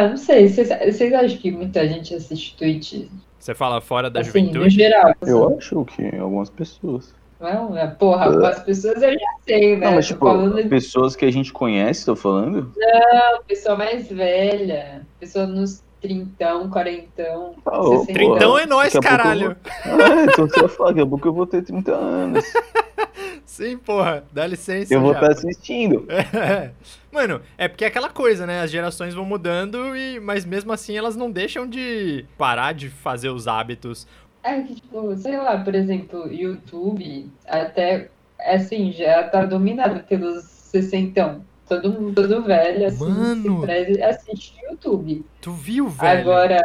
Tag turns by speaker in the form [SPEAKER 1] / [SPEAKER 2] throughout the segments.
[SPEAKER 1] Ah, não sei. Vocês, acham que muita gente assiste Twitch?
[SPEAKER 2] Você fala fora da
[SPEAKER 1] assim,
[SPEAKER 2] juventude?
[SPEAKER 1] no geral.
[SPEAKER 3] Eu acho que algumas pessoas.
[SPEAKER 1] Não, é, porra, as pessoas eu já sei, né?
[SPEAKER 3] Não, mas
[SPEAKER 1] Tô
[SPEAKER 3] tipo,
[SPEAKER 1] falando de
[SPEAKER 3] pessoas que a gente conhece, tô falando?
[SPEAKER 1] pessoa mais velha, pessoa nos trintão, quarentão,
[SPEAKER 3] Ah,
[SPEAKER 1] 60.
[SPEAKER 2] Trintão é nós,
[SPEAKER 3] Daqui a pouco
[SPEAKER 2] caralho.
[SPEAKER 3] vou- É, então você vai falar, daqui a pouco eu vou ter 30 anos.
[SPEAKER 2] Sim, porra, dá licença.
[SPEAKER 3] Eu vou estar assistindo.
[SPEAKER 2] É. Mano, é porque é aquela coisa, né? As gerações vão mudando, e mas mesmo assim elas não deixam de parar de fazer os hábitos.
[SPEAKER 1] É que, tipo, sei lá, por exemplo, YouTube, até, assim, já tá dominado pelos sessentão. Todo mundo, todo velho, assim,
[SPEAKER 2] Mano.
[SPEAKER 1] se preze, assiste YouTube.
[SPEAKER 2] Tu viu, velho?
[SPEAKER 1] Agora,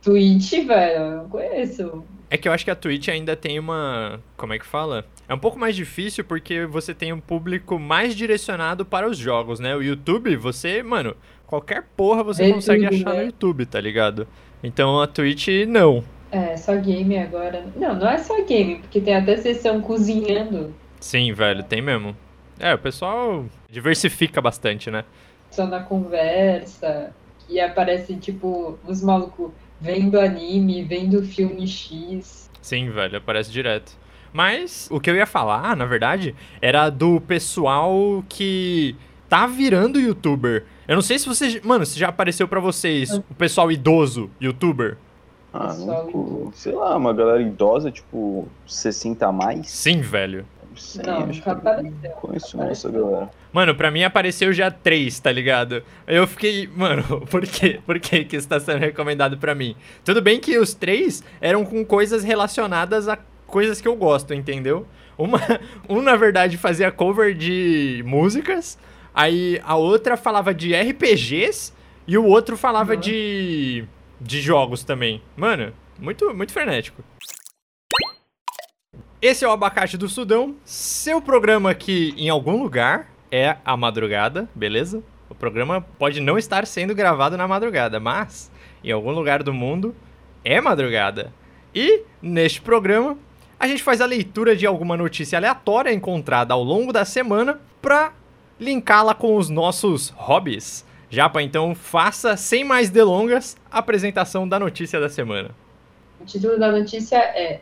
[SPEAKER 1] Twitch, velho, eu não conheço.
[SPEAKER 2] É que eu acho que a Twitch ainda tem uma. Como é que fala? É um pouco mais difícil porque você tem um público mais direcionado para os jogos, né? O YouTube, você, mano, qualquer porra você
[SPEAKER 1] Vê
[SPEAKER 2] consegue achar
[SPEAKER 1] né?
[SPEAKER 2] no YouTube, tá ligado? Então a Twitch, não.
[SPEAKER 1] É, só game agora. Não, não é só game, porque tem até sessão cozinhando,
[SPEAKER 2] Sim, velho, tem mesmo. É, o pessoal diversifica bastante, né?
[SPEAKER 1] só na conversa, e aparece, tipo, os malucos vendo anime, vendo filme X.
[SPEAKER 2] Sim, velho, aparece direto. Mas o que eu ia falar, na verdade, era do pessoal que tá virando youtuber. Eu não sei se você. Mano, se já apareceu pra vocês o pessoal idoso youtuber.
[SPEAKER 3] Ah,
[SPEAKER 1] Pessoal
[SPEAKER 3] não,
[SPEAKER 1] idoso.
[SPEAKER 3] sei lá, uma galera idosa, tipo, 60 a mais.
[SPEAKER 2] Sim, velho.
[SPEAKER 3] Não sei,
[SPEAKER 1] Não,
[SPEAKER 3] acho
[SPEAKER 1] nunca apareceu.
[SPEAKER 3] conheço
[SPEAKER 1] Apareceu.
[SPEAKER 3] essa galera.
[SPEAKER 2] Mano, pra mim apareceu já três, tá ligado? Eu fiquei, mano, por quê? Por que que isso tá sendo recomendado pra mim? Tudo bem que os três eram com coisas relacionadas a coisas que eu gosto, entendeu? Uma, um, na verdade, fazia cover de músicas, aí a outra falava de RPGs e o outro falava
[SPEAKER 1] Uhum.
[SPEAKER 2] de, de jogos também. Mano, muito, muito frenético. Esse é o Abacate do Sudão, seu programa aqui em algum lugar é a madrugada, beleza? O programa pode não estar sendo gravado na madrugada, mas em algum lugar do mundo é madrugada. E neste programa a gente faz a leitura de alguma notícia aleatória encontrada ao longo da semana para linká-la com os nossos hobbies. Japa, então faça sem mais delongas a apresentação da notícia da semana.
[SPEAKER 1] O título da notícia é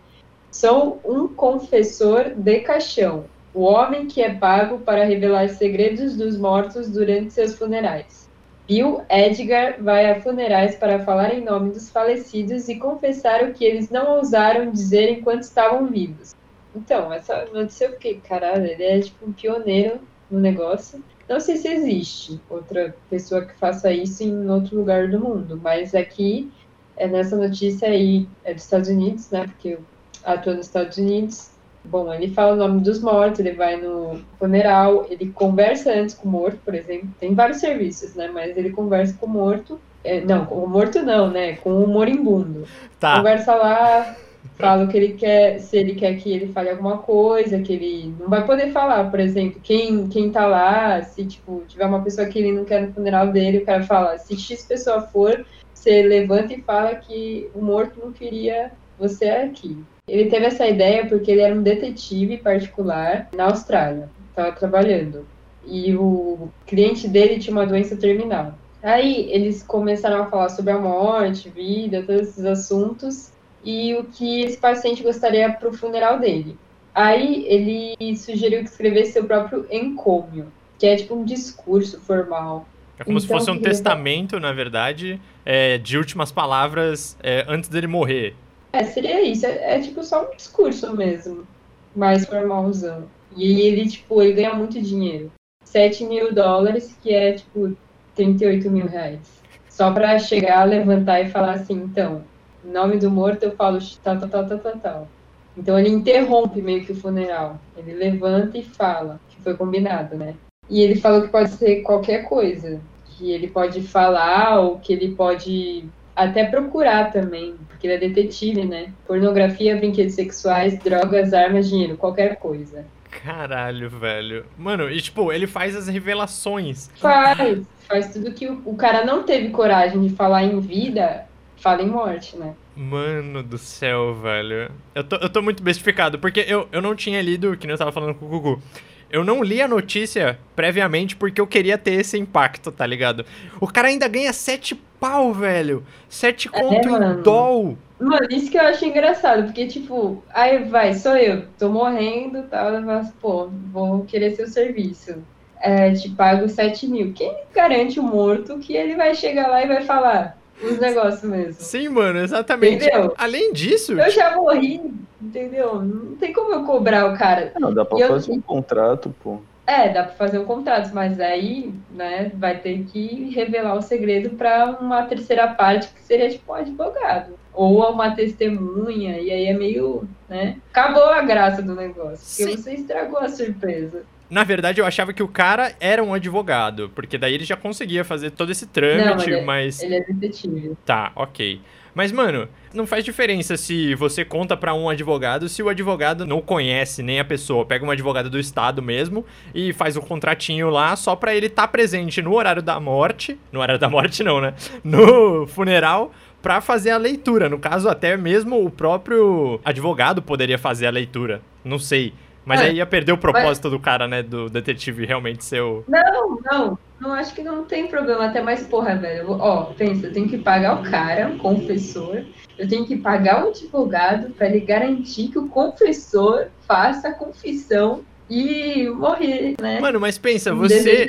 [SPEAKER 1] Sou um confessor de caixão, o homem que é pago para revelar segredos dos mortos durante seus funerais. Bill Edgar vai a funerais para falar em nome dos falecidos e confessar o que eles não ousaram dizer enquanto estavam vivos. Então, essa notícia eu fiquei, caralho, ele é tipo um pioneiro no negócio. Não sei se existe outra pessoa que faça isso em outro lugar do mundo, mas aqui é nessa notícia aí é dos Estados Unidos, né? Porque atua nos Estados Unidos. Bom, ele fala o nome dos mortos, ele vai no funeral, ele conversa antes com o morto, por exemplo. Tem vários serviços, né? Mas ele conversa com o morto. É, não, com o morto não, né? Com o moribundo.
[SPEAKER 2] Tá,
[SPEAKER 1] Conversa lá, fala o que ele quer, se ele quer que ele fale alguma coisa, que ele não vai poder falar, por exemplo, quem, quem tá lá, se tipo, tiver uma pessoa que ele não quer no funeral dele, o cara fala, se X pessoa for, você levanta e fala que o morto não queria você aqui. Ele teve essa ideia porque ele era um detetive particular na Austrália, estava trabalhando. E o cliente dele tinha uma doença terminal. Aí eles começaram a falar sobre a morte, vida, todos esses assuntos e o que esse paciente gostaria para o funeral dele. Aí ele sugeriu que escrevesse seu próprio encômio, que é tipo um discurso formal.
[SPEAKER 2] é como se
[SPEAKER 1] então,
[SPEAKER 2] fosse um testamento, na verdade, é, de últimas palavras é, antes dele morrer.
[SPEAKER 1] É, seria isso. É, é, tipo só um discurso mesmo, mais formalzão. E ele, tipo, ele ganha muito dinheiro. 7 mil dólares, que é, tipo, 38 mil reais. Só pra chegar, levantar e falar assim, então, nome do morto eu falo tal, tal, tal, tal, tal, tal. Então ele interrompe meio que o funeral. Ele levanta e fala, que foi combinado, né? E ele falou que pode ser qualquer coisa. Que ele pode falar ou que ele pode até procurar também, porque ele é detetive, né? Pornografia, brinquedos sexuais, drogas, armas, dinheiro, qualquer coisa.
[SPEAKER 2] Caralho, velho. Mano, e tipo, ele faz as revelações.
[SPEAKER 1] Faz, faz tudo que o, o cara não teve coragem de falar em vida, fala em morte, né?
[SPEAKER 2] Mano do céu, velho. Eu tô, eu tô muito bestificado, porque eu, eu não tinha lido, que nem eu tava falando com o Gugu. Eu não li a notícia previamente porque eu queria ter esse impacto, tá ligado? O cara ainda ganha sete pau, velho. Sete conto em
[SPEAKER 1] mano.
[SPEAKER 2] doll.
[SPEAKER 1] Mano, isso que eu acho engraçado, porque, tipo, aí vai, sou eu, tô morrendo e tal, eu falo assim, pô, vou querer seu serviço. É, te pago 7 mil. Quem garante o morto que ele vai chegar lá e vai falar os negócios mesmo?
[SPEAKER 2] Sim, mano, exatamente.
[SPEAKER 1] Entendeu?
[SPEAKER 2] Além disso,
[SPEAKER 1] Eu já morri, entendeu? Não tem como eu cobrar o cara.
[SPEAKER 3] Não, dá pra
[SPEAKER 1] E eu-
[SPEAKER 3] fazer um contrato, pô.
[SPEAKER 1] É, dá pra fazer um contrato, mas aí, né, vai ter que revelar o segredo pra uma terceira parte, que seria tipo um advogado. Ou uma testemunha, e aí é meio, né? Acabou a graça do negócio, porque
[SPEAKER 2] Sim.
[SPEAKER 1] você estragou a surpresa.
[SPEAKER 2] Na verdade, eu achava que o cara era um advogado, porque daí ele já conseguia fazer todo esse
[SPEAKER 1] Não,
[SPEAKER 2] trâmite,
[SPEAKER 1] ele é-
[SPEAKER 2] mas
[SPEAKER 1] Ele é detetive.
[SPEAKER 2] Tá, ok. Mas, mano, não faz diferença se você conta pra um advogado se o advogado não conhece nem a pessoa. Pega um advogado do estado mesmo e faz um contratinho lá só pra ele estar presente no horário da morte. No horário da morte, não, né? No funeral. Pra fazer a leitura. No caso, até mesmo o próprio advogado poderia fazer a leitura. Não sei. Mas
[SPEAKER 1] É,
[SPEAKER 2] aí ia perder o propósito do cara, né? Do detetive realmente ser o.
[SPEAKER 1] Não, não, não acho que não tem problema, até mais porra, velho. Eu Ó, pensa, eu tenho que pagar o cara, o confessor, eu tenho que pagar o advogado pra ele garantir que o confessor faça a confissão e morrer, né?
[SPEAKER 2] Mano, mas pensa, você.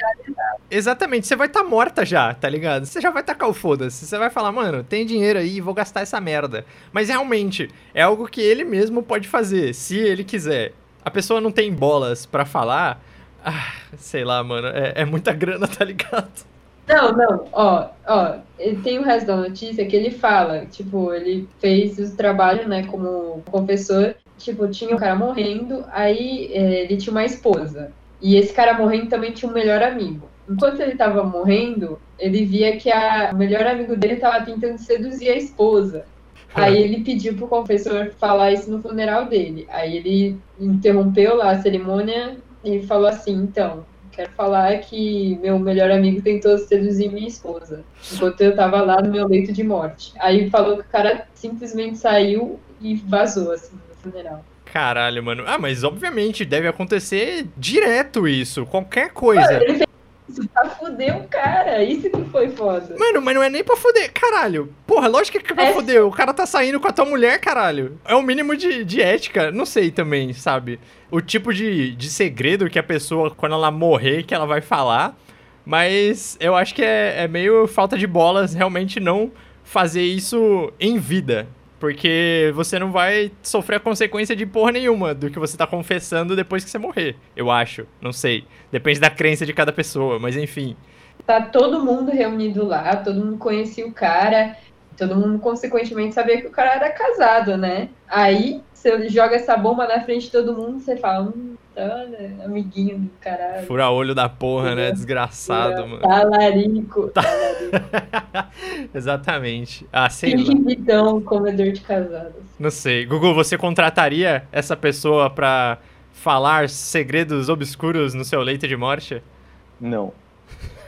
[SPEAKER 2] Exatamente, você vai estar morta já, tá ligado? Você já vai tacar o foda-se. Você vai falar, mano, tem dinheiro aí, vou gastar essa merda. Mas realmente, é algo que ele mesmo pode fazer, se ele quiser. A pessoa não tem bolas pra falar. Ah, sei lá, mano, é, é muita grana, tá ligado?
[SPEAKER 1] Não, não, ó, ó, tem o resto da notícia que ele fala, tipo, ele fez o trabalho, né, como confessor, tipo, tinha um cara morrendo, aí é, ele tinha uma esposa, e esse cara morrendo também tinha um melhor amigo. Enquanto ele tava morrendo, ele via que a, o melhor amigo dele tava tentando seduzir a esposa. Aí ele pediu pro confessor falar isso no funeral dele. Aí ele interrompeu lá a cerimônia e falou assim, então, quero falar que meu melhor amigo tentou seduzir minha esposa, enquanto eu tava lá no meu leito de morte. Aí falou que o cara simplesmente saiu e vazou, assim, no funeral.
[SPEAKER 2] Caralho, mano. Ah, mas obviamente deve acontecer direto isso, qualquer coisa.
[SPEAKER 1] Ele fez isso pra fuder o cara, isso que foi foda.
[SPEAKER 2] Mano, mas não é nem pra foder, caralho. Porra, lógico que é pra
[SPEAKER 1] É.
[SPEAKER 2] foder. O cara tá saindo com a tua mulher, caralho. É o mínimo de, de ética. Não sei também, sabe? O tipo de, de segredo que a pessoa, quando ela morrer, que ela vai falar. Mas eu acho que é, é meio falta de bolas realmente não fazer isso em vida. Porque você não vai sofrer a consequência de porra nenhuma do que você tá confessando depois que você morrer. Eu acho. Não sei. Depende da crença de cada pessoa, mas enfim.
[SPEAKER 1] Tá todo mundo reunido lá, todo mundo conhecia o cara, todo mundo consequentemente sabia que o cara era casado, né? Aí você joga essa bomba na frente de todo mundo, você fala, hum, olha, amiguinho do caralho.
[SPEAKER 2] Fura olho da porra, né?
[SPEAKER 1] Fura-
[SPEAKER 2] Desgraçado, mano.
[SPEAKER 1] Talarico. talarico.
[SPEAKER 2] Exatamente. Ah, sei lá.
[SPEAKER 1] Então, comedor de casados.
[SPEAKER 2] Não sei. Google, você contrataria essa pessoa pra falar segredos obscuros no seu leito de morte?
[SPEAKER 3] Não.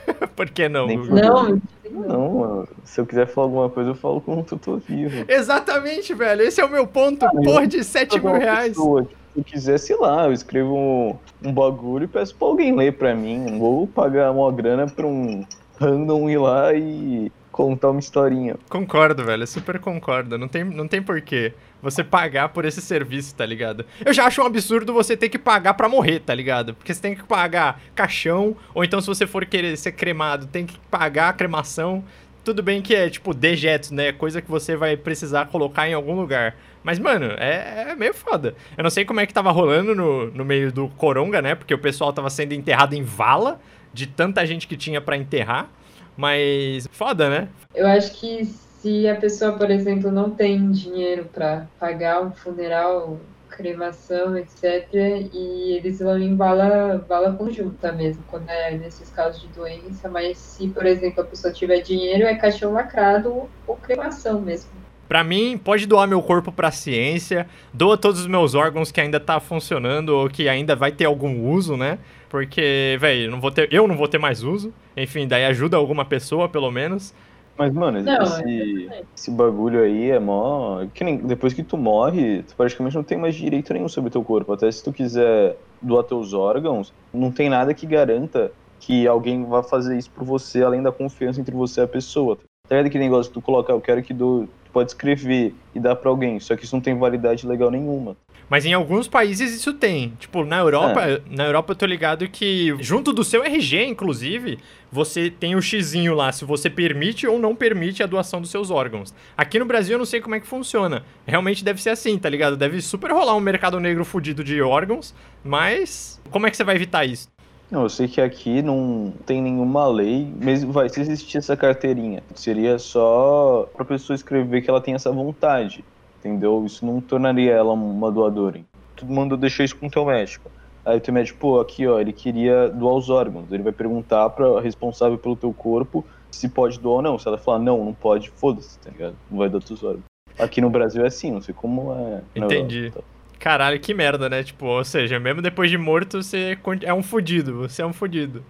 [SPEAKER 2] Por que não?
[SPEAKER 3] Nem?
[SPEAKER 1] Não,
[SPEAKER 3] Não, mano. Se eu quiser falar alguma coisa, eu falo quando eu tô vivo.
[SPEAKER 2] Exatamente, velho. Esse é o meu ponto.
[SPEAKER 3] eu-
[SPEAKER 2] Porra de 7 mil reais.
[SPEAKER 3] pessoa, Se eu quiser, sei lá, eu escrevo um, um bagulho e peço pra alguém ler pra mim. Não vou pagar uma grana pra um random ir lá e contar uma historinha.
[SPEAKER 2] Concordo, velho. Super concordo. Não tem, não tem porquê você pagar por esse serviço, tá ligado? Eu já acho um absurdo você ter que pagar pra morrer, tá ligado? Porque você tem que pagar caixão, ou então se você for querer ser cremado, tem que pagar a cremação. Tudo bem que é tipo dejetos, né? Coisa que você vai precisar colocar em algum lugar. Mas, mano, é, é meio foda. Eu não sei como é que tava rolando no, no meio do Coronga, né? Porque o pessoal tava sendo enterrado em vala de tanta gente que tinha pra enterrar. Mas foda, né?
[SPEAKER 1] eu acho que se a pessoa, por exemplo, não tem dinheiro para pagar um funeral, cremação, etc., e eles vão em bala, bala conjunta mesmo, quando é nesses casos de doença, mas se, por exemplo, a pessoa tiver dinheiro, é caixão lacrado ou cremação mesmo.
[SPEAKER 2] Pra mim, pode doar meu corpo pra ciência, doa todos os meus órgãos que ainda tá funcionando ou que ainda vai ter algum uso, né? Porque, velho, não vou ter, eu não vou ter mais uso. Enfim, daí ajuda alguma pessoa, pelo menos.
[SPEAKER 3] Mas, mano,
[SPEAKER 1] Não,
[SPEAKER 3] esse,
[SPEAKER 1] é
[SPEAKER 3] esse bagulho aí é mó. Que nem, depois que tu morre, tu praticamente não tem mais direito nenhum sobre teu corpo. Até se tu quiser doar teus órgãos, não tem nada que garanta que alguém vá fazer isso por você, além da confiança entre você e a pessoa. Tá ligado que negócio que tu coloca, eu quero que dou. Tu pode escrever e dar pra alguém, só que isso não tem validade legal nenhuma.
[SPEAKER 2] Mas em alguns países isso tem. Tipo, na Europa, na Europa eu tô ligado que junto do seu RG, inclusive, você tem o xizinho lá, se você permite ou não permite a doação dos seus órgãos. Aqui no Brasil eu não sei como é que funciona. Realmente deve ser assim, tá ligado? Deve super rolar um mercado negro fudido de órgãos, mas como é que você vai evitar isso?
[SPEAKER 3] Não, eu sei que aqui não tem nenhuma lei, mesmo vai, se existir essa carteirinha, seria só pra pessoa escrever que ela tem essa vontade, entendeu? Isso não tornaria ela uma doadora. Tu manda deixar isso com o teu médico. Aí o teu médico, pô, aqui ó, ele queria doar os órgãos. Ele vai perguntar pra responsável pelo teu corpo se pode doar ou não. Se ela falar não, não pode, foda-se, tá ligado? Não vai dar teus órgãos. Aqui no Brasil é assim, não sei como é. na
[SPEAKER 2] Entendi.
[SPEAKER 3] Europa, tá?
[SPEAKER 2] Caralho, que merda, né? Tipo, ou seja, mesmo depois de morto, você é um fudido, você é um fudido.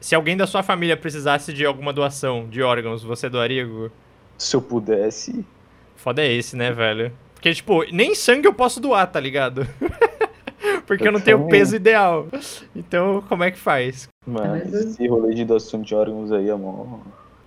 [SPEAKER 2] Se alguém da sua família precisasse de alguma doação de órgãos, você doaria, Gugu?
[SPEAKER 3] Se eu pudesse,
[SPEAKER 2] Foda é esse, né, velho? Porque, tipo, nem sangue eu posso doar, tá ligado? Porque eu não tenho o peso ideal. Então, como é que faz?
[SPEAKER 3] mas esse rolê de doação de órgãos aí é mó.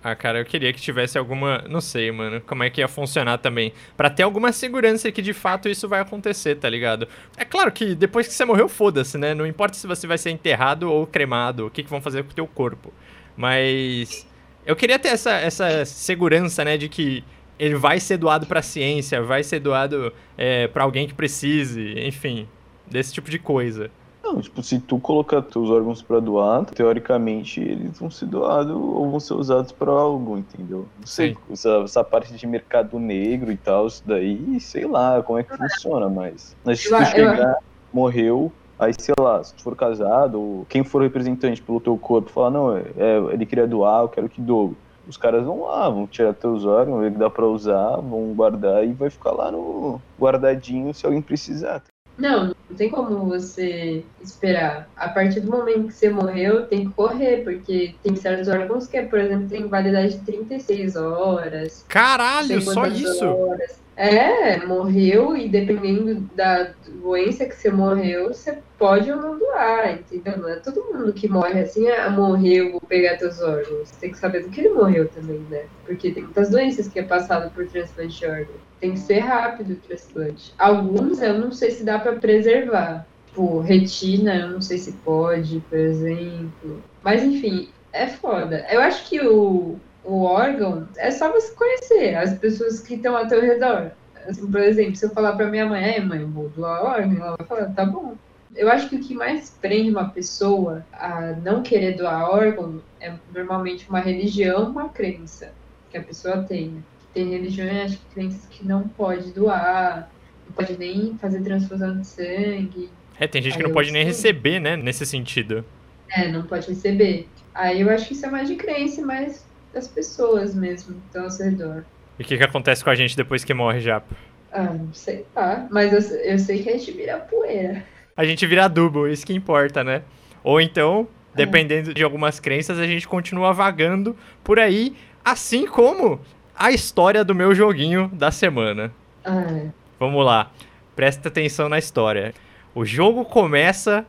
[SPEAKER 2] Ah, cara, eu queria que tivesse alguma. Não sei, mano, como é que ia funcionar também. Pra ter alguma segurança que de fato isso vai acontecer, tá ligado? É claro que depois que você morreu, foda-se, né? Não importa se você vai ser enterrado ou cremado, o que, que vão fazer com o teu corpo. Mas. Eu queria ter essa, essa segurança, né, de que ele vai ser doado pra ciência, vai ser doado é, para alguém que precise, enfim, desse tipo de coisa.
[SPEAKER 3] Não, tipo, se tu colocar teus órgãos pra doar, teoricamente eles vão ser doados ou vão ser usados pra algo, entendeu? Não sei, essa, essa parte de mercado negro e tal, isso daí, sei lá como é que funciona, mas. Mas se tu chegar, morreu, aí sei lá, se tu for casado, ou quem for representante pelo teu corpo, falar, não, é, é, ele queria doar, eu quero que doe. Os caras vão lá, vão tirar teus órgãos, ver o que dá pra usar, vão guardar e vai ficar lá no guardadinho se alguém precisar.
[SPEAKER 1] Não, não tem como você esperar. A partir do momento que você morreu, tem que correr, porque tem certos órgãos que, por exemplo, tem validade de 36 horas.
[SPEAKER 2] Caralho, só isso?
[SPEAKER 1] horas. É, morreu e dependendo da doença que você morreu, você pode ou não doar, entendeu? Não é todo mundo que morre assim, ah, morreu, vou pegar teus órgãos. Tem que saber do que ele morreu também, né? Porque tem muitas doenças que é passado por transplante de órgão. Tem que ser rápido o transplante. Alguns eu não sei se dá pra preservar. Tipo, retina, eu não sei se pode, por exemplo. Mas enfim, é foda. Eu acho que o, o órgão é só você conhecer as pessoas que estão ao teu redor. Assim, por exemplo, se eu falar pra minha mãe, é mãe, eu vou doar órgão, ela vai falar, tá bom. Eu acho que o que mais prende uma pessoa a não querer doar órgão é normalmente uma religião, uma crença que a pessoa tenha. Tem religiões, acho que crenças que não pode doar, não pode nem fazer transfusão de sangue,
[SPEAKER 2] É, tem gente que não pode nem receber, né, nesse sentido.
[SPEAKER 1] é, não pode receber. Aí eu acho que isso é mais de crença mais das pessoas mesmo que estão ao seu redor.
[SPEAKER 2] E o que, que acontece com a gente depois que morre, Japa?
[SPEAKER 1] Ah, não sei lá. Mas eu, eu sei que a gente vira poeira.
[SPEAKER 2] A gente vira adubo, isso que importa, né? Ou então,
[SPEAKER 1] É.
[SPEAKER 2] dependendo de algumas crenças, a gente continua vagando por aí, assim como a história do meu joguinho da semana.
[SPEAKER 1] Ah,
[SPEAKER 2] Vamos lá, presta atenção na história. O jogo começa,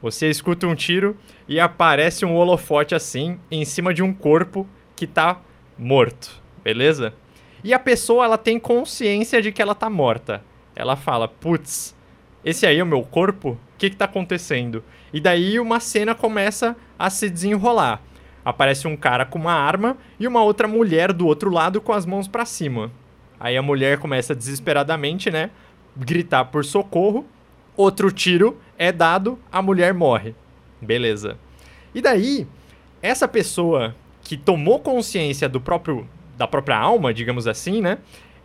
[SPEAKER 2] você escuta um tiro e aparece um holofote assim, em cima de um corpo que tá morto, beleza? E a pessoa, ela tem consciência de que ela tá morta. Ela fala, putz, esse aí é o meu corpo? O que que tá acontecendo? E daí uma cena começa a se desenrolar. Aparece um cara com uma arma e uma outra mulher do outro lado com as mãos pra cima. Aí a mulher começa desesperadamente, né? Gritar por socorro. Outro tiro é dado, a mulher morre. Beleza. E daí, essa pessoa que tomou consciência do próprio da própria alma, digamos assim, né?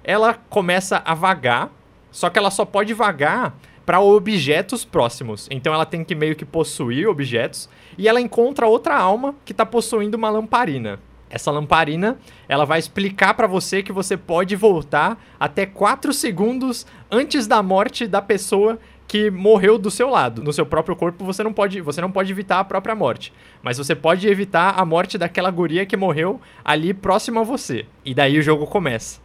[SPEAKER 2] Ela começa a vagar, só que ela só pode vagar para objetos próximos. Então ela tem que meio que possuir objetos e ela encontra outra alma que tá possuindo uma lamparina. Essa lamparina, ela vai explicar para você que você pode voltar até 4 segundos antes da morte da pessoa que morreu do seu lado. No seu próprio corpo você não pode, você não pode evitar a própria morte, mas você pode evitar a morte daquela guria que morreu ali próximo a você. E daí o jogo começa.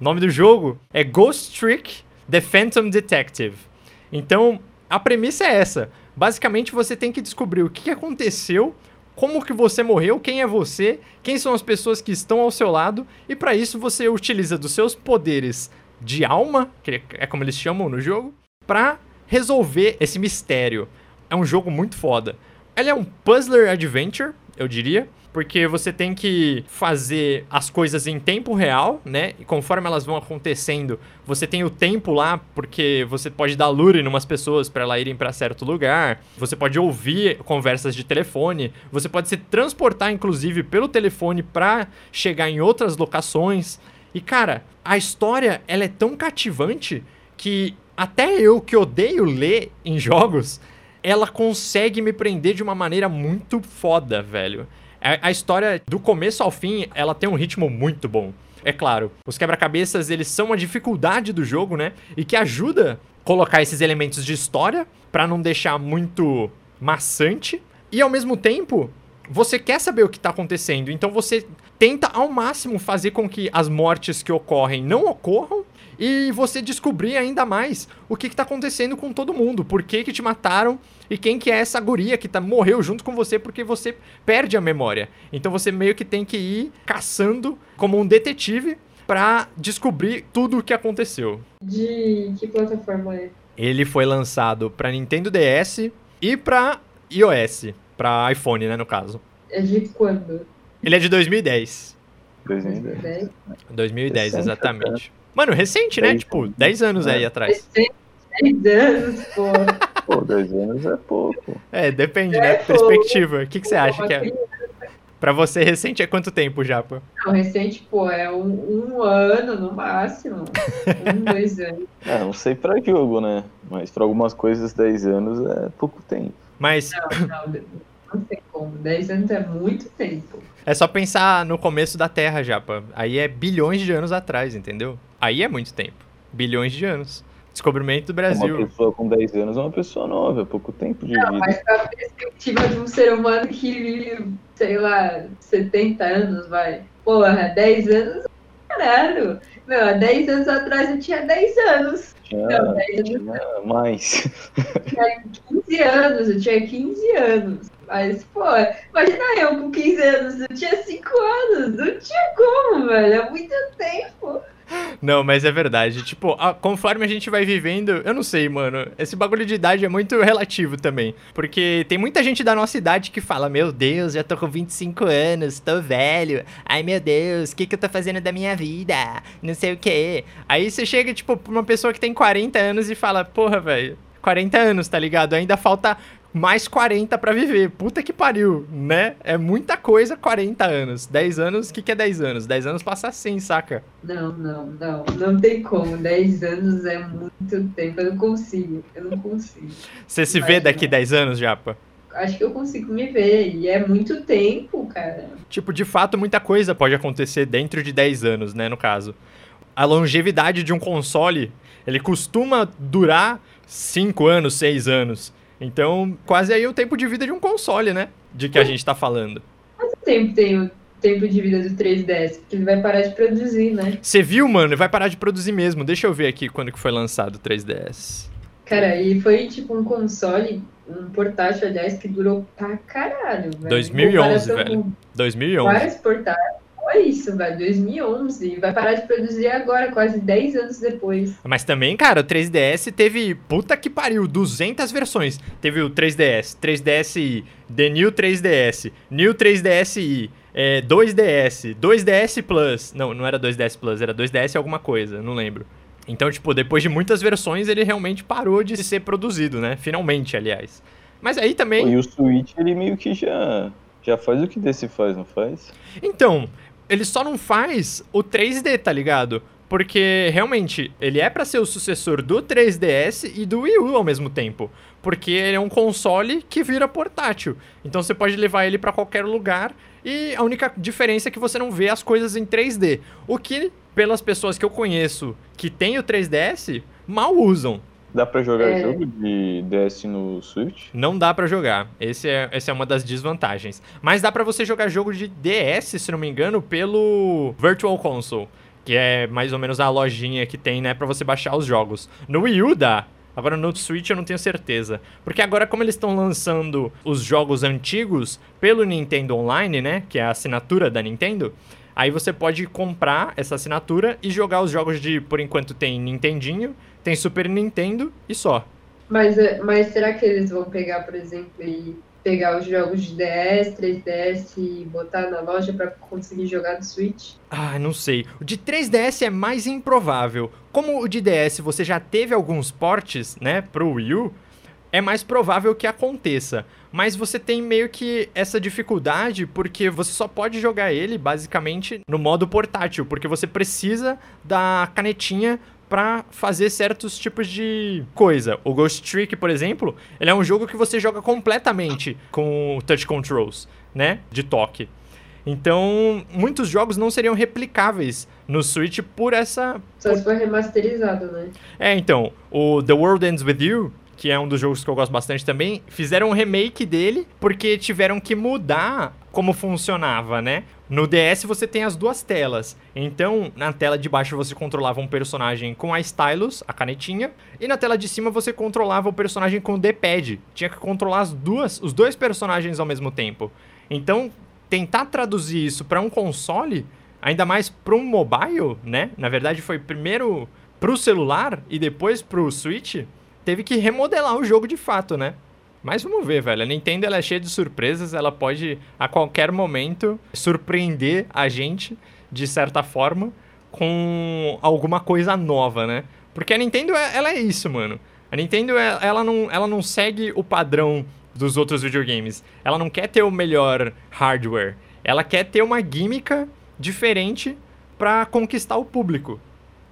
[SPEAKER 2] O nome do jogo é Ghost Trick The Phantom Detective. Então, a premissa é essa. Basicamente você tem que descobrir o que aconteceu, como que você morreu, quem é você, quem são as pessoas que estão ao seu lado, e para isso você utiliza dos seus poderes de alma, que é como eles chamam no jogo, para resolver esse mistério. É um jogo muito foda. Ele é um puzzler adventure, eu diria, porque você tem que fazer as coisas em tempo real, né? E conforme elas vão acontecendo, você tem o tempo lá, porque você pode dar lure em umas pessoas para elas irem para certo lugar. Você pode ouvir conversas de telefone, você pode se transportar inclusive pelo telefone para chegar em outras locações. E cara, a história ela é tão cativante que até eu que odeio ler em jogos, ela consegue me prender de uma maneira muito foda, velho. A, a história, do começo ao fim, ela tem um ritmo muito bom. É claro, os quebra-cabeças, eles são uma dificuldade do jogo, né? E que ajuda colocar esses elementos de história para não deixar muito maçante. E ao mesmo tempo, você quer saber o que tá acontecendo, então você tenta ao máximo fazer com que as mortes que ocorrem não ocorram e você descobrir ainda mais o que, que tá acontecendo com todo mundo, por que, que te mataram e quem que é essa guria que tá, morreu junto com você porque você perde a memória. Então você meio que tem que ir caçando como um detetive para descobrir tudo o que aconteceu.
[SPEAKER 1] De que plataforma é?
[SPEAKER 2] Ele foi lançado para Nintendo DS e para iOS, para iPhone, né, no caso.
[SPEAKER 1] É de quando?
[SPEAKER 2] Ele é de 2010.
[SPEAKER 3] 2010.
[SPEAKER 2] 2010,
[SPEAKER 3] Recente,
[SPEAKER 2] exatamente. Mano, recente, né?
[SPEAKER 3] Dez
[SPEAKER 2] Tipo,
[SPEAKER 3] anos.
[SPEAKER 2] 10 anos aí
[SPEAKER 3] É.
[SPEAKER 2] atrás.
[SPEAKER 1] 10 anos, pô.
[SPEAKER 3] Pô, 10 anos é pouco.
[SPEAKER 2] É, depende,
[SPEAKER 1] É,
[SPEAKER 2] né?
[SPEAKER 1] pô.
[SPEAKER 2] Perspectiva. O que, que você acha que é? Pra você, recente é quanto tempo, Japa?
[SPEAKER 1] Não, recente, pô, é um, um ano no máximo. Um, dois anos.
[SPEAKER 3] É, não sei pra jogo, né? Mas pra algumas coisas 10 anos é pouco tempo.
[SPEAKER 2] Mas
[SPEAKER 1] Não, não, não tem como. 10 anos é muito tempo.
[SPEAKER 2] é só pensar no começo da Terra, Japa. Aí é bilhões de anos atrás, entendeu? Aí é muito tempo. Bilhões de anos. Descobrimento do
[SPEAKER 3] Uma
[SPEAKER 2] Brasil.
[SPEAKER 3] pessoa com 10 anos é uma pessoa nova, é pouco tempo de
[SPEAKER 1] Não,
[SPEAKER 3] vida.
[SPEAKER 1] mas pra perspectiva de um ser humano que vive, sei lá, 70 anos, vai. Porra, 10 anos, caralho. Meu, há 10 anos atrás eu tinha 10 anos.
[SPEAKER 3] Tinha,
[SPEAKER 1] Não, 10 anos
[SPEAKER 3] tinha mais.
[SPEAKER 1] tinha 15 anos, eu tinha 15 anos. Mas, pô, imagina eu com 15 anos, eu tinha 5 anos. Não tinha como, velho. É muito tempo.
[SPEAKER 2] Não, mas é verdade. Tipo, a- conforme a gente vai vivendo, eu não sei, mano. Esse bagulho de idade é muito relativo também. Porque tem muita gente da nossa idade que fala: Meu Deus, já tô com 25 anos, tô velho. Ai, meu Deus, o que, que eu tô fazendo da minha vida? Não sei o quê. Aí você chega, tipo, pra uma pessoa que tem 40 anos e fala: Porra, velho, 40 anos, tá ligado? Ainda falta mais 40 pra viver. Puta que pariu, né? É muita coisa, 40 anos. 10 anos, o que, que é 10 anos? 10 anos passa assim, saca?
[SPEAKER 1] Não, não, não. Não tem como. 10 anos é muito tempo. Eu não consigo. Eu não consigo.
[SPEAKER 2] Você se vê
[SPEAKER 1] Imagina.
[SPEAKER 2] daqui 10 anos, Japa?
[SPEAKER 1] Acho que eu consigo me ver. E é muito tempo, cara.
[SPEAKER 2] Tipo, de fato, muita coisa pode acontecer dentro de 10 anos, né, no caso. A longevidade de um console, ele costuma durar 5 anos, 6 anos. Então, quase aí o tempo de vida de um console, né? De que a gente tá falando.
[SPEAKER 1] Quanto tempo tem o tempo de vida do 3DS? Porque ele vai parar de produzir, né?
[SPEAKER 2] Você viu, mano? Ele vai parar de produzir mesmo. Deixa eu ver aqui quando que foi lançado o 3DS.
[SPEAKER 1] Cara, e foi tipo um console, um portátil, aliás, que durou pra caralho, velho.
[SPEAKER 2] 2011,
[SPEAKER 1] Comparação
[SPEAKER 2] velho.
[SPEAKER 1] com
[SPEAKER 2] 2011.
[SPEAKER 1] Vários portáteis. Olha isso, velho. 2011. Vai parar de produzir agora, quase 10 anos depois.
[SPEAKER 2] Mas também, cara, o 3DS teve, puta que pariu, 200 versões. Teve o 3DS, 3DSi, The New 3DS, New 3DSi, é, 2DS, 2DS Plus. Não, não era 2DS Plus, era 2DS alguma coisa, não lembro. Então, tipo, depois de muitas versões, ele realmente parou de ser produzido, né? Finalmente, aliás. Mas aí também.
[SPEAKER 3] E o Switch, ele meio que já, já faz o que desse faz, não faz?
[SPEAKER 2] Então, ele só não faz o 3D, tá ligado? Porque realmente ele é pra ser o sucessor do 3DS e do Wii U ao mesmo tempo, porque ele é um console que vira portátil. Então você pode levar ele pra qualquer lugar e a única diferença é que você não vê as coisas em 3D. O que pelas pessoas que eu conheço que tem o 3DS mal usam.
[SPEAKER 3] Dá pra jogar
[SPEAKER 1] É.
[SPEAKER 3] jogo de DS no Switch?
[SPEAKER 2] Não dá pra jogar. Esse é, essa é uma das desvantagens. Mas dá pra você jogar jogo de DS, se não me engano, pelo Virtual Console, que é mais ou menos a lojinha que tem, né, pra você baixar os jogos. No Wii U dá. Agora no Switch eu não tenho certeza. Porque agora, como eles estão lançando os jogos antigos pelo Nintendo Online, né? Que é a assinatura da Nintendo. Aí você pode comprar essa assinatura e jogar os jogos de, por enquanto, tem Nintendinho, tem Super Nintendo e só.
[SPEAKER 1] Mas, é- mas será que eles vão pegar, por exemplo, e pegar os jogos de DS, 3DS e botar na loja pra conseguir jogar no Switch?
[SPEAKER 2] Ah, não sei. O de 3DS é mais improvável. Como o de DS você já teve alguns portes, né, pro Wii U, é mais provável que aconteça. Mas você tem meio que essa dificuldade porque você só pode jogar ele basicamente no modo portátil, porque você precisa da canetinha pra fazer certos tipos de coisa. O Ghost Trick, por exemplo, ele é um jogo que você joga completamente com touch controls, né, de toque. Então, muitos jogos não seriam replicáveis no Switch por essa.
[SPEAKER 1] Só se for remasterizado, né?
[SPEAKER 2] É, então, o The World Ends With You, que é um dos jogos que eu gosto bastante também, fizeram um remake dele porque tiveram que mudar como funcionava, né? No DS você tem as duas telas. Então, na tela de baixo você controlava um personagem com a stylus, a canetinha, e na tela de cima você controlava o personagem com o D-pad. Tinha que controlar as duas, os dois personagens ao mesmo tempo. Então, tentar traduzir isso para um console, ainda mais para um mobile, né? Na verdade, foi primeiro pro celular e depois pro Switch, teve que remodelar o jogo de fato, né? Mas vamos ver, velho. A Nintendo ela é cheia de surpresas, ela pode a qualquer momento surpreender a gente de certa forma com alguma coisa nova, né? Porque a Nintendo é- ela é isso, mano. A Nintendo é- ela não, ela não segue o padrão dos outros videogames. Ela não quer ter o melhor hardware. Ela quer ter uma gimmick diferente pra conquistar o público.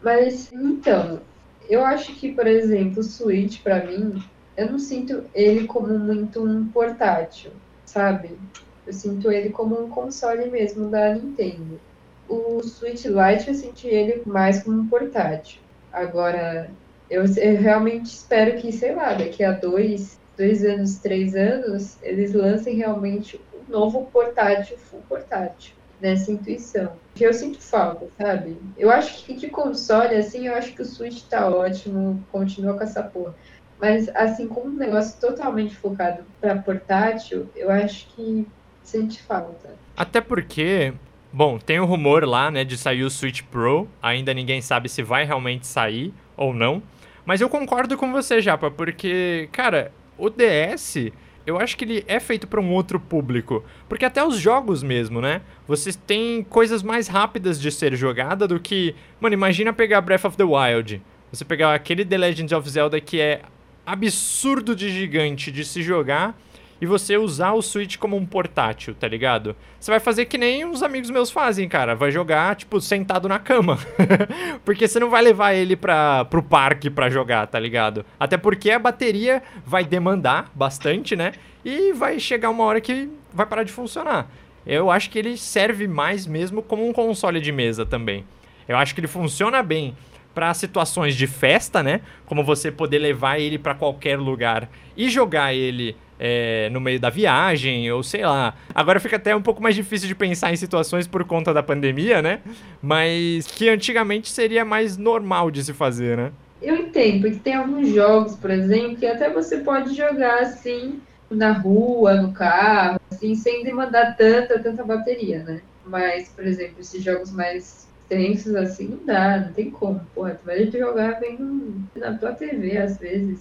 [SPEAKER 1] Mas, então, eu acho que, por exemplo, o Switch, pra mim, eu não sinto ele como muito um portátil, sabe? Eu sinto ele como um console mesmo da Nintendo. O Switch Lite eu senti ele mais como um portátil. Agora, eu, eu realmente espero que, sei lá, daqui a dois, dois anos, três anos, eles lancem realmente um novo portátil, full portátil, nessa intuição. Que eu sinto falta, sabe? Eu acho que de console, assim, eu acho que o Switch tá ótimo, continua com essa porra. Mas, assim, como um negócio totalmente focado pra portátil, eu acho que sente falta.
[SPEAKER 2] Até porque, bom, tem o rumor lá, né, de sair o Switch Pro. Ainda ninguém sabe se vai realmente sair ou não. Mas eu concordo com você, Japa, porque, cara, o DS, eu acho que ele é feito para um outro público. Porque até os jogos mesmo, né? Vocês têm coisas mais rápidas de ser jogada do que. Mano, imagina pegar Breath of the Wild. Você pegar aquele The Legend of Zelda que é absurdo de gigante de se jogar e você usar o Switch como um portátil, tá ligado? Você vai fazer que nem uns amigos meus fazem, cara. Vai jogar, tipo, sentado na cama. porque você não vai levar ele pra, pro parque pra jogar, tá ligado? Até porque a bateria vai demandar bastante, né? E vai chegar uma hora que vai parar de funcionar. Eu acho que ele serve mais mesmo como um console de mesa também. Eu acho que ele funciona bem para situações de festa, né? Como você poder levar ele para qualquer lugar e jogar ele é, no meio da viagem, ou sei lá. Agora fica até um pouco mais difícil de pensar em situações por conta da pandemia, né? Mas que antigamente seria mais normal de se fazer, né?
[SPEAKER 1] Eu entendo, porque tem alguns jogos, por exemplo, que até você pode jogar assim na rua, no carro, assim, sem demandar tanta, tanta bateria, né? Mas, por exemplo, esses jogos mais extensos assim não dá, não tem como. Porra, tu vai jogar bem na tua TV às vezes.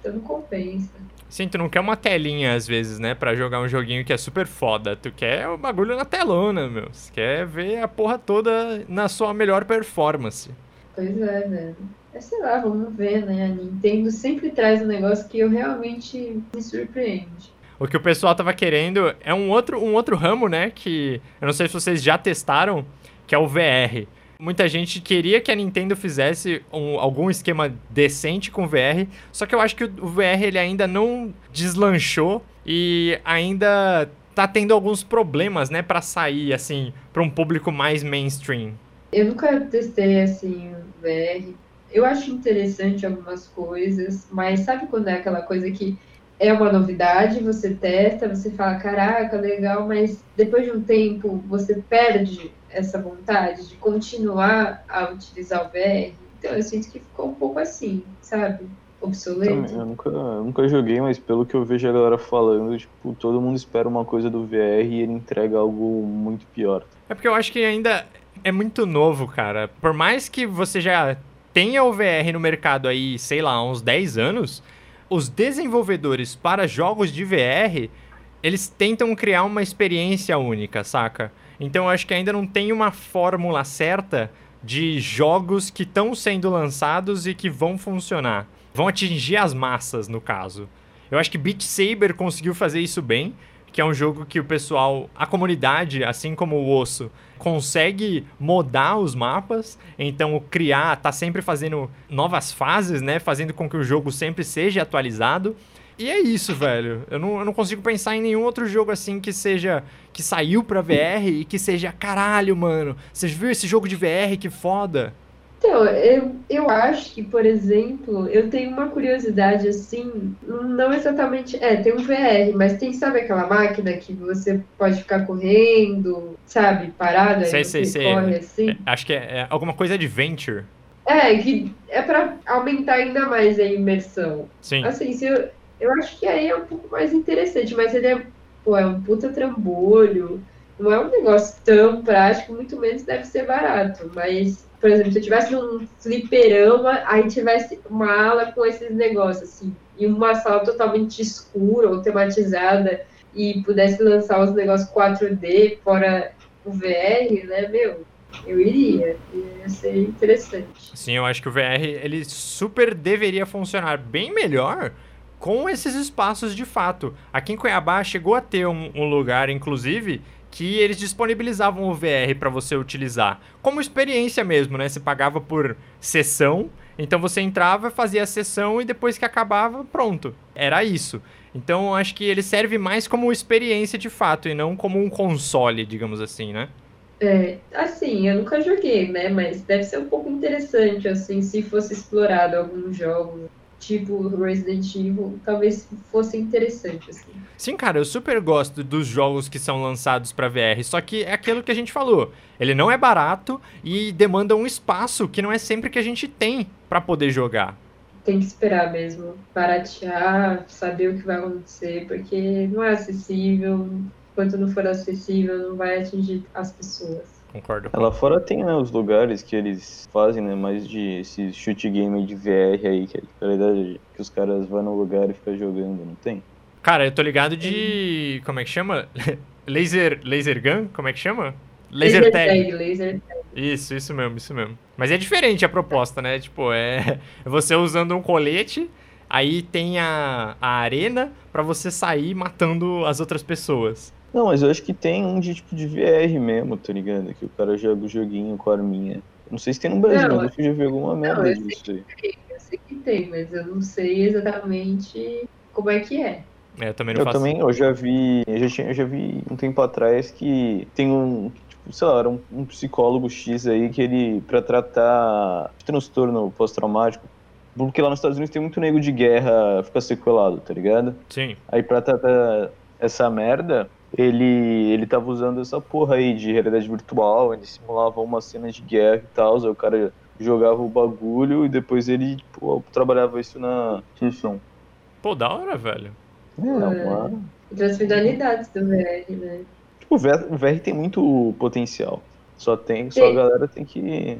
[SPEAKER 1] Então não compensa.
[SPEAKER 2] Sim, tu não quer uma telinha às vezes, né? Pra jogar um joguinho que é super foda. Tu quer o bagulho na telona, meu. Você quer ver a porra toda na sua melhor performance.
[SPEAKER 1] Pois é, velho. É, sei lá, vamos ver, né? A Nintendo sempre traz um negócio que eu realmente me surpreende.
[SPEAKER 2] O que o pessoal tava querendo é um outro, um outro ramo, né? Que eu não sei se vocês já testaram, que é o VR. Muita gente queria que a Nintendo fizesse um- algum esquema decente com VR, só que eu acho que o o VR ele ainda não deslanchou e ainda tá tendo alguns problemas, né, Pra sair assim para um público mais mainstream.
[SPEAKER 1] Eu nunca testei assim o VR. eu acho interessante algumas coisas, mas sabe quando é aquela coisa que é uma novidade, você testa, você fala, caraca, legal, mas depois de um tempo você perde essa vontade de continuar a utilizar o VR. Então eu sinto que ficou um pouco assim, sabe? Obsoleto.
[SPEAKER 3] Também, eu, nunca, eu nunca joguei, mas pelo que eu vejo a galera falando, tipo, todo mundo espera uma coisa do VR e ele entrega algo muito pior.
[SPEAKER 2] É porque eu acho que ainda é muito novo, cara. Por mais que você já tenha o VR no mercado aí, sei lá, uns 10 anos, os desenvolvedores para jogos de VR, eles tentam criar uma experiência única, saca? Então acho que ainda não tem uma fórmula certa de jogos que estão sendo lançados e que vão funcionar. Vão atingir as massas, no caso. Eu acho que Beat Saber conseguiu fazer isso bem, que é um jogo que o pessoal, a comunidade, assim como o osso, consegue modar os mapas, então criar, tá sempre fazendo novas fases, né, fazendo com que o jogo sempre seja atualizado. E é isso, velho. Eu não, eu não consigo pensar em nenhum outro jogo assim que seja. que saiu pra VR e que seja caralho, mano. Você viu esse jogo de VR? Que foda.
[SPEAKER 1] Então, eu, eu acho que, por exemplo, eu tenho uma curiosidade assim, não exatamente. É, tem um VR, mas tem, sabe aquela máquina que você pode ficar correndo, sabe, parada,
[SPEAKER 2] sei,
[SPEAKER 1] e
[SPEAKER 2] sei,
[SPEAKER 1] você
[SPEAKER 2] sei.
[SPEAKER 1] corre assim?
[SPEAKER 2] É, acho que é, é alguma coisa de venture.
[SPEAKER 1] É, que é pra aumentar ainda mais a imersão.
[SPEAKER 2] Sim.
[SPEAKER 1] Assim, se eu, eu acho que aí é um pouco mais interessante, mas ele é, pô, é um puta trambolho. Não é um negócio tão prático, muito menos deve ser barato. Mas, por exemplo, se eu tivesse num fliperama, aí tivesse uma ala com esses negócios, assim, e uma sala totalmente escura ou tematizada, e pudesse lançar os negócios 4D fora o VR, né, meu, eu iria. Ia ser interessante.
[SPEAKER 2] Sim, eu acho que o VR ele super deveria funcionar bem melhor com esses espaços de fato. Aqui em Cuiabá chegou a ter um, um lugar, inclusive, que eles disponibilizavam o VR para você utilizar como experiência mesmo, né? Você pagava por sessão, então você entrava, fazia a sessão e depois que acabava, pronto. Era isso. Então acho que ele serve mais como experiência de fato e não como um console, digamos assim, né?
[SPEAKER 1] É, assim, eu nunca joguei, né? Mas deve ser um pouco interessante, assim, se fosse explorado alguns jogos, tipo Resident Evil, talvez fosse interessante, assim.
[SPEAKER 2] Sim, cara, eu super gosto dos jogos que são lançados para VR, só que é aquilo que a gente falou. Ele não é barato e demanda um espaço que não é sempre que a gente tem para poder jogar.
[SPEAKER 1] Tem que esperar mesmo, baratear, saber o que vai acontecer, porque não é acessível. Enquanto não for acessível, não vai atingir as pessoas.
[SPEAKER 2] Concordo.
[SPEAKER 3] Lá fora tem, né, os lugares que eles fazem, né, mais de esse shoot game de VR aí, que é a realidade que os caras vão no lugar e ficam jogando, não tem?
[SPEAKER 2] Cara, eu tô ligado de. Como é que chama? Laser, laser gun? Como é que chama? Laser, tag.
[SPEAKER 1] Laser tag.
[SPEAKER 2] Isso, isso mesmo, isso mesmo. Mas é diferente a proposta, né? Tipo, é você usando um colete, aí tem a, a arena pra você sair matando as outras pessoas.
[SPEAKER 3] Não, mas eu acho que tem um de tipo de VR mesmo, tá ligado? Que o cara joga o joguinho com a arminha. Não sei se tem no Brasil,
[SPEAKER 1] Não,
[SPEAKER 3] mas eu já vi alguma merda
[SPEAKER 1] eu sei
[SPEAKER 3] disso aí.
[SPEAKER 1] Eu sei que tem, mas eu não sei exatamente como é que é.
[SPEAKER 2] É, eu também não
[SPEAKER 3] Eu
[SPEAKER 2] faço.
[SPEAKER 3] também, eu já vi, eu já, tinha, eu já vi um tempo atrás que tem um, tipo, sei lá, era um, um psicólogo X aí que ele, pra tratar transtorno pós-traumático, porque lá nos Estados Unidos tem muito nego de guerra fica sequelado, tá ligado?
[SPEAKER 2] Sim.
[SPEAKER 3] Aí pra tratar essa merda, ele, ele tava usando essa porra aí de realidade virtual, ele simulava uma cena de guerra e tal, aí o cara jogava o bagulho e depois ele, tipo, trabalhava isso na sessão.
[SPEAKER 2] Pô, da hora, velho.
[SPEAKER 3] É, uma...
[SPEAKER 1] Outras finalidades do VR, né?
[SPEAKER 3] Tipo, o VR, o VR tem muito potencial. Só tem, só a galera tem que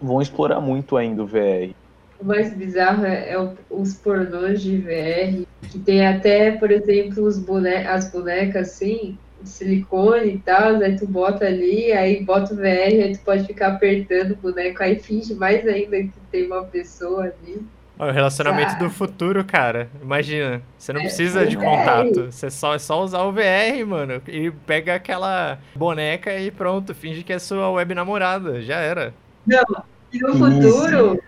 [SPEAKER 3] vão explorar muito ainda o VR.
[SPEAKER 1] O mais bizarro é, é os pornôs de VR, que tem até, por exemplo, os bone as bonecas assim, de silicone e tal, aí tu bota ali, aí bota o VR, aí tu pode ficar apertando o boneco, aí finge mais ainda que tem uma pessoa ali.
[SPEAKER 2] O relacionamento
[SPEAKER 1] Ah.
[SPEAKER 2] do futuro, cara. Imagina. Você não
[SPEAKER 1] É,
[SPEAKER 2] precisa de
[SPEAKER 1] é.
[SPEAKER 2] contato. Você só, é só usar o VR, mano. E pega aquela boneca e pronto. Finge que é sua web namorada. Já era.
[SPEAKER 1] E no futuro,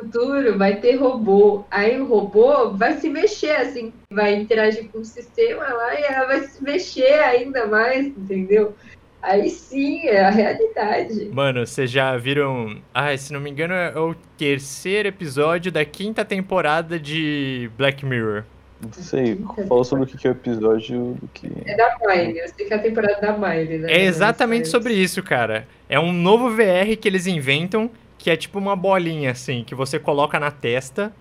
[SPEAKER 1] futuro vai ter robô. Aí o robô vai se mexer, assim, vai interagir com o sistema lá e ela vai se mexer ainda mais, entendeu? Aí sim, é a realidade.
[SPEAKER 2] Mano, vocês já viram. Ah, se não me engano, é o terceiro episódio da quinta temporada de Black Mirror.
[SPEAKER 3] Não sei, fala sobre o que é o episódio do que.
[SPEAKER 1] É da Miley, eu sei que é a temporada da Miley, né?
[SPEAKER 2] É exatamente sobre isso, cara. É um novo VR que eles inventam, que é tipo uma bolinha, assim, que você coloca na testa,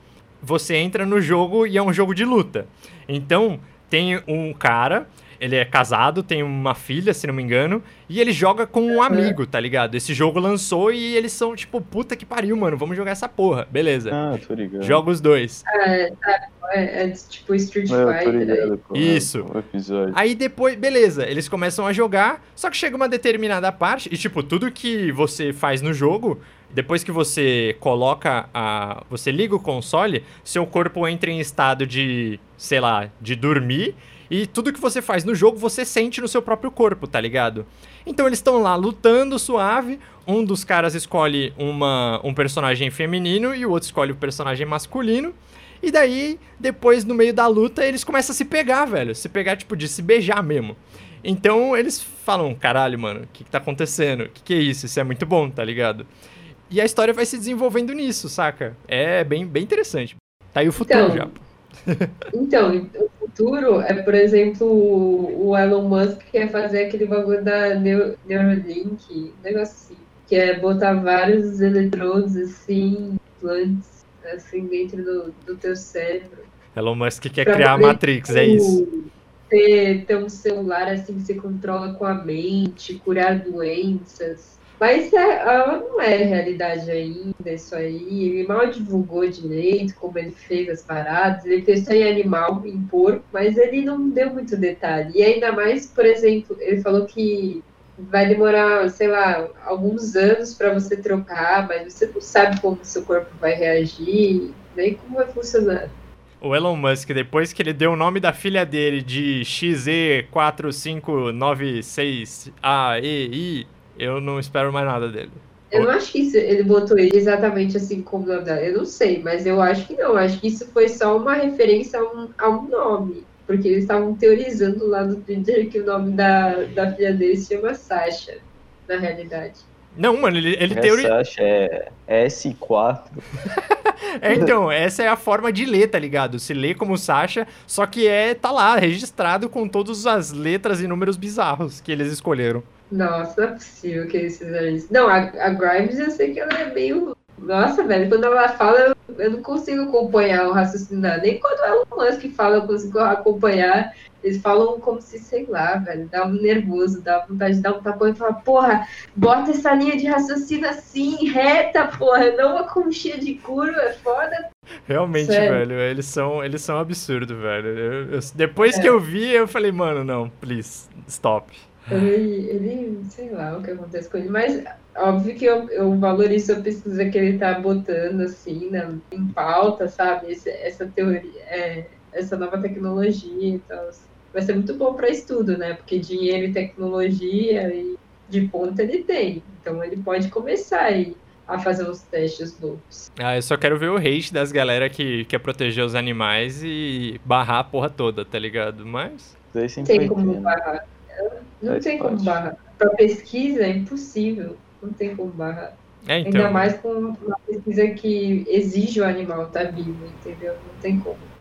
[SPEAKER 2] você entra no jogo e é um jogo de luta. Então, tem um cara ele é casado, tem uma filha, se não me engano, e ele joga com um amigo, tá ligado? Esse jogo lançou e eles são tipo, puta que pariu, mano, vamos jogar essa porra. Beleza.
[SPEAKER 3] Ah, tô ligado.
[SPEAKER 2] Joga os dois.
[SPEAKER 1] É, é, é tipo Street Fighter.
[SPEAKER 3] É, ligado, pô,
[SPEAKER 2] Isso. Aí depois, beleza, eles começam a jogar, só que chega uma determinada parte, e tipo, tudo que você faz no jogo, depois que você coloca a. Você liga o console, seu corpo entra em estado de, sei lá, de dormir. E tudo que você faz no jogo, você sente no seu próprio corpo, tá ligado? Então eles estão lá lutando suave. Um dos caras escolhe uma, um personagem feminino e o outro escolhe o um personagem masculino. E daí, depois, no meio da luta, eles começam a se pegar, velho. Se pegar, tipo, de se beijar mesmo. Então eles falam: caralho, mano, o que, que tá acontecendo? O que, que é isso? Isso é muito bom, tá ligado? E a história vai se desenvolvendo nisso, saca? É bem, bem interessante. Tá aí o futuro
[SPEAKER 1] Então,
[SPEAKER 2] já.
[SPEAKER 1] Então, o futuro é, por exemplo, o Elon Musk quer fazer aquele bagulho da Neu- Neuralink, um negócio assim, que é botar vários eletrodos assim, implantes, assim, dentro do, do teu cérebro.
[SPEAKER 2] Elon Musk quer criar a Matrix, é isso.
[SPEAKER 1] tipo, Ter, ter um celular assim que você controla com a mente, curar doenças. Mas é, ela não é realidade ainda, isso aí. Ele mal divulgou direito como ele fez as paradas. Ele testou em animal, em porco, mas ele não deu muito detalhe. E ainda mais, por exemplo, ele falou que vai demorar, sei lá, alguns anos para você trocar, mas você não sabe como seu corpo vai reagir, nem como vai funcionar.
[SPEAKER 2] O Elon Musk, depois que ele deu o nome da filha dele de XE4596AEI, eu não espero mais nada dele.
[SPEAKER 1] Eu não acho que isso, ele botou ele exatamente assim como o nome dela. Eu não sei, mas eu acho que não. Eu acho que isso foi só uma referência a um, a um nome. Porque eles estavam teorizando lá no Twitter que o nome da, da filha dele se chama Sasha, na realidade.
[SPEAKER 2] Não, mano, ele, ele teori...
[SPEAKER 3] Essa acha é S4.
[SPEAKER 2] É, então, essa é a forma de ler, tá ligado? Se lê como Sasha, só que é, tá lá, registrado com todas as letras e números bizarros que eles escolheram.
[SPEAKER 1] Nossa, não é possível que eles fizeram isso. Não, a, a Grimes eu sei que ela é meio. Nossa, velho, quando ela fala, eu, eu não consigo acompanhar o raciocínio. Nem quando o Elon Musk fala, eu consigo acompanhar. Eles falam como se, sei lá, velho, dá um nervoso, dá vontade de dar um tapão e falar, porra, bota essa linha de raciocínio assim, reta, porra, não uma conchinha de curva, é foda.
[SPEAKER 2] Realmente,
[SPEAKER 1] Sério.
[SPEAKER 2] velho, eles são, eles são absurdos, velho. Eu- eu- depois
[SPEAKER 1] É.
[SPEAKER 2] que eu vi, eu falei, mano, não, please, stop.
[SPEAKER 1] Ele, ele, sei lá o que acontece com ele, mas óbvio que eu, eu valorizo a pesquisa que ele tá botando, assim, na, em pauta, sabe? Esse- essa teoria, é, essa nova tecnologia e tal. Vai ser muito bom para estudo, né? Porque dinheiro e tecnologia e de ponta ele tem. Então ele pode começar aí a fazer uns testes loucos.
[SPEAKER 2] Ah, eu só quero ver o hate das galera que quer proteger os animais e barrar a porra toda, tá ligado? Mas.
[SPEAKER 1] Tem como
[SPEAKER 3] entendo.
[SPEAKER 1] barrar. Não tem como barrar. Para pesquisa é impossível. Não tem como barrar.
[SPEAKER 2] É,
[SPEAKER 1] Ainda
[SPEAKER 2] então.
[SPEAKER 1] mais com uma pesquisa que exige o animal estar vivo, entendeu? Não tem como.